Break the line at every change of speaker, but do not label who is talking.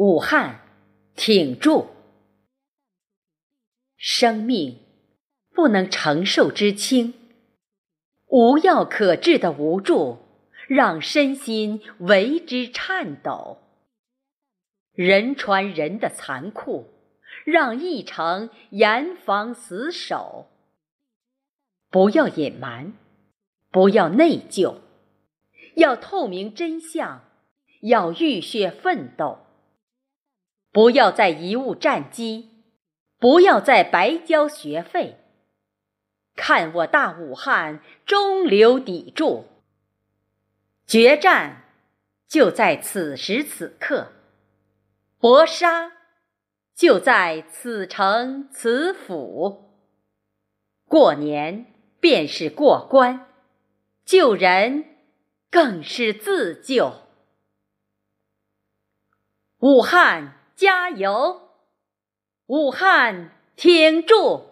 武汉，挺住！生命不能承受之轻，无药可治的无助，让身心为之颤抖。人传人的残酷，让一城严防死守。不要隐瞒，不要内疚，要透明真相，要浴血奋斗。不要再贻误战机，不要再白交学费。看我大武汉中流砥柱，决战就在此时此刻，搏杀就在此城此府。过年便是过关，救人更是自救。武汉。加油！武汉，挺住！